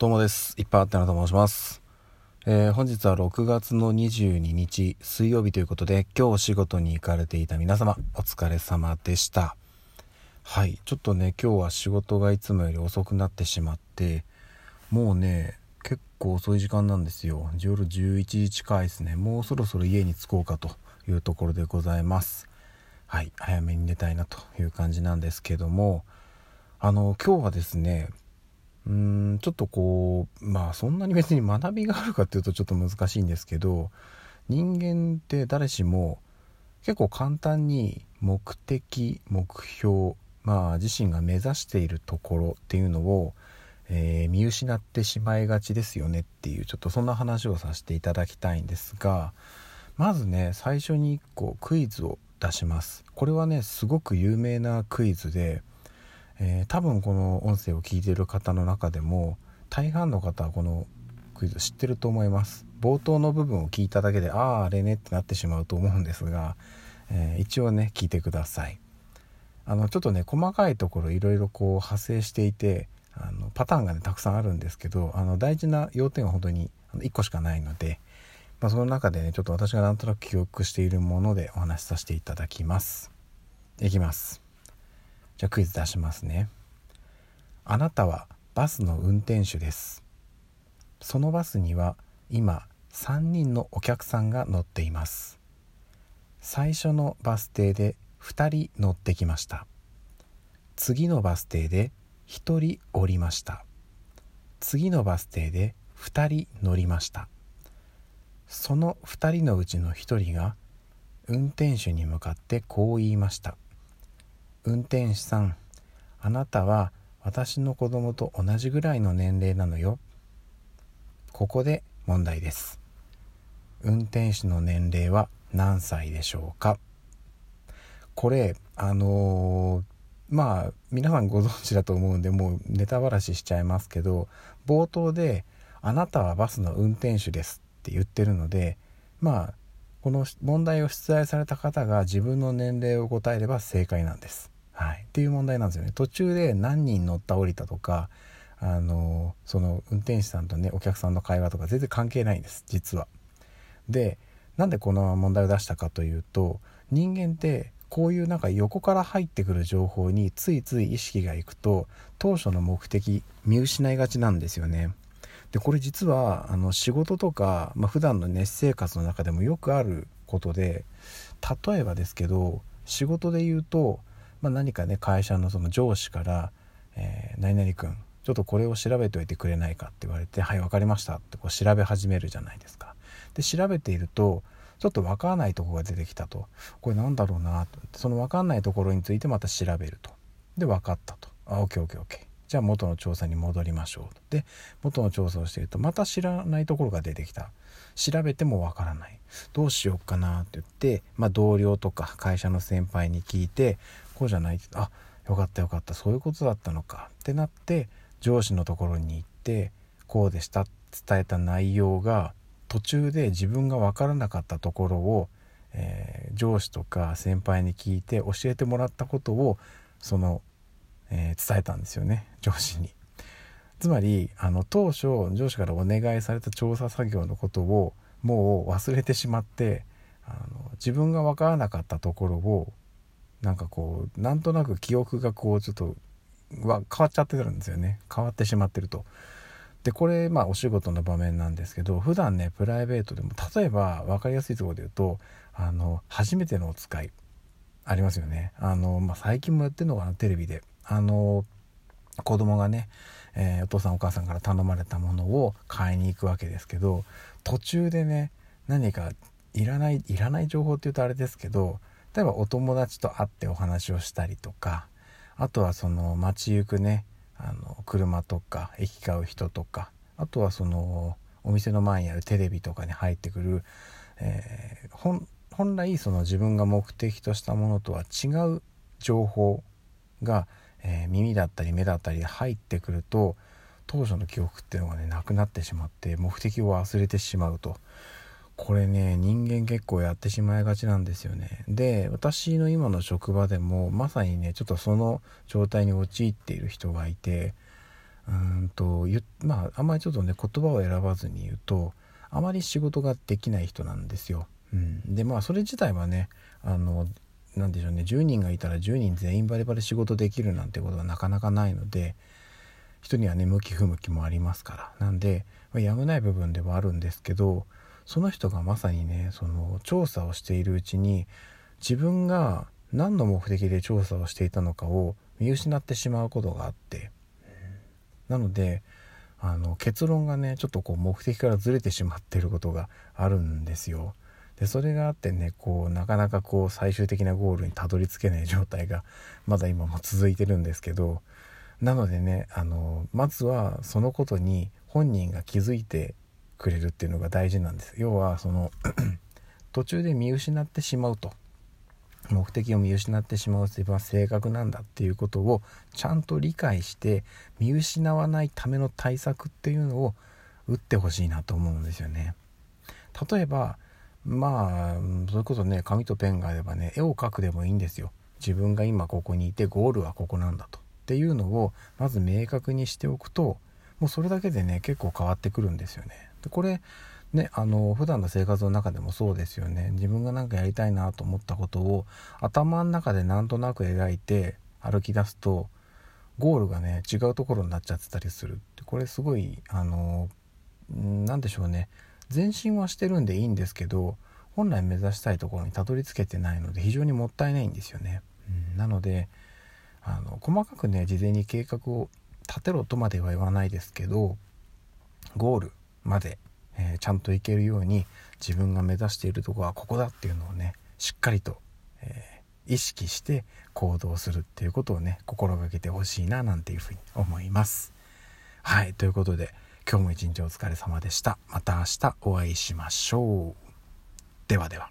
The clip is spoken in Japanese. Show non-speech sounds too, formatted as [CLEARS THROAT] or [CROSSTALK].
どうもです。いっぱいあってなと申します。えー、本日は6月の22日水曜日ということで、今日お仕事に行かれていた皆様、お疲れ様でした。はい、ちょっとね、今日は仕事がいつもより遅くなってしまって、もうね、結構遅い時間なんですよ。夜11時近いですね。もうそろそろ家に着こうかというところでございます。はい、早めに寝たいなという感じなんですけども、あの、今日はですね、うーんちょっとこうまあそんなに別に学びがあるかっていうとちょっと難しいんですけど人間って誰しも結構簡単に目的目標まあ自身が目指しているところっていうのを、えー、見失ってしまいがちですよねっていうちょっとそんな話をさせていただきたいんですがまずね最初に1個クイズを出します。これはねすごく有名なクイズでえー、多分この音声を聞いている方の中でも大半の方はこのクイズ知ってると思います。冒頭の部分を聞いただけであああれねってなってしまうと思うんですが、えー、一応ね聞いてください。あのちょっとね細かいところいろいろこう派生していてあのパターンがねたくさんあるんですけどあの大事な要点は本当に1個しかないので、まあ、その中でねちょっと私がなんとなく記憶しているものでお話しさせていただきます。いきます。じゃあクイズ出しますね。あなたはバスの運転手です。そのバスには今3人のお客さんが乗っています。最初のバス停で2人乗ってきました。次のバス停で1人降りました。次のバス停で2人乗りました。その2人のうちの1人が運転手に向かってこう言いました「運転手さんあなたは私の子供と同じぐらいの年齢なのよ。ここで問題です。運転手の年齢は何歳でしょうか？これあのー、まあ皆さんご存知だと思うんでもうネタばらししちゃいますけど冒頭で「あなたはバスの運転手です」って言ってるのでまあこの問題を出題された方が自分の年齢を答えれば正解なんです。はい、っていう問題なんですよね。途中で何人乗った降りたとかあのその運転手さんとねお客さんの会話とか全然関係ないんです実は。でなんでこの問題を出したかというと人間ってこういうなんか横から入ってくる情報についつい意識がいくと当初の目的見失いがちなんですよね。でこれ実はあの仕事とか、まあ、普段の熱生活の中でもよくあることで例えばですけど仕事で言うと、まあ、何かね会社のその上司から「えー、何々君ちょっとこれを調べておいてくれないか」って言われて「はい分かりました」ってこう調べ始めるじゃないですか。で調べているとちょっと分からないとこが出てきたと。これなんだろうなと。その分かんないところについてまた調べると。で分かったと。あ OKOKOK じゃあ元の調査に戻りましょう。で元の調査をしているとまた知らないところが出てきた。調べてもわからない。どうしようかなって言って、まあ、同僚とか会社の先輩に聞いてこうじゃないあよかったよかったそういうことだったのかってなって上司のところに行ってこうでした伝えた内容が途中で自分が分からなかったところを、えー、上司とか先輩に聞いて教えてもらったことをそのえー、伝えたんですよね上司に。つまりあの当初上司からお願いされた調査作業のことをもう忘れてしまってあの自分が分からなかったところをなんかこうなんとなく記憶がこうちょっとは変わっちゃってるんですよね変わってしまってると。でこれまあお仕事の場面なんですけど普段ねプライベートでも例えば分かりやすいところで言うとあの初めてのお使いありますよねあの、まあ、最近もやってるのかなテレビであの子供がね、えー、お父さんお母さんから頼まれたものを買いに行くわけですけど途中でね何かいらないいらない情報って言うとあれですけど例えばお友達と会ってお話をしたりとかあとはその街行くねあの車とか行き交う人とかあとはそのお店の前にあるテレビとかに入ってくる、えー、本来その自分が目的としたものとは違う情報がえー、耳だったり目だったり入ってくると当初の記憶っていうのがねなくなってしまって目的を忘れてしまうと。これね人間結構やってしまいがちなんですよね。で私の今の職場でもまさにねちょっとその状態に陥っている人がいてうんとまああんまりちょっとね言葉を選ばずに言うとあまり仕事ができない人なんですよ。うん、でまあそれ自体はねあのなんでしょうね。10人がいたら10人全員バリバリ仕事できるなんてことはなかなかないので人にはね向き不向きもありますから。なんで、まあ、やむない部分ではあるんですけどその人がまさにねその調査をしているうちに自分が何の目的で調査をしていたのかを見失ってしまうことがあって。なのであの結論がねちょっとこう目的からずれてしまっていることがあるんですよ。でそれがあってねこうなかなかこう最終的なゴールにたどり着けない状態がまだ今も続いてるんですけどなのでねあのまずはそのことに本人が気づいてくれるっていうのが大事なんです要はその [CLEARS THROAT] 途中で見失ってしまうと目的を見失ってしまう自分は正確なんだっていうことをちゃんと理解して見失わないための対策っていうのを打ってほしいなと思うんですよね。例えばまあそれこそね紙とペンがあればね絵を描くでもいいんですよ。自分が今ここにいてゴールはここなんだとっていうのをまず明確にしておくともうそれだけでね結構変わってくるんですよね。でこれね、あの普段の生活の中でもそうですよね自分が何かやりたいなと思ったことを頭の中でなんとなく描いて歩き出すとゴールがね違うところになっちゃってたりするこれすごいあの何でしょうね前進はしてるんでいいんですけど本来目指したいところにたどり着けてないので非常にもったいないんですよね。うん、なのであの細かくね事前に計画を立てろとまでは言わないですけどゴールまでえー、ちゃんといけるように自分が目指しているとこはここだっていうのをねしっかりと、えー、意識して行動するっていうことをね心がけてほしいななんていうふうに思います。はいということで今日も一日お疲れ様でした。また明日お会いしましょう。ではでは。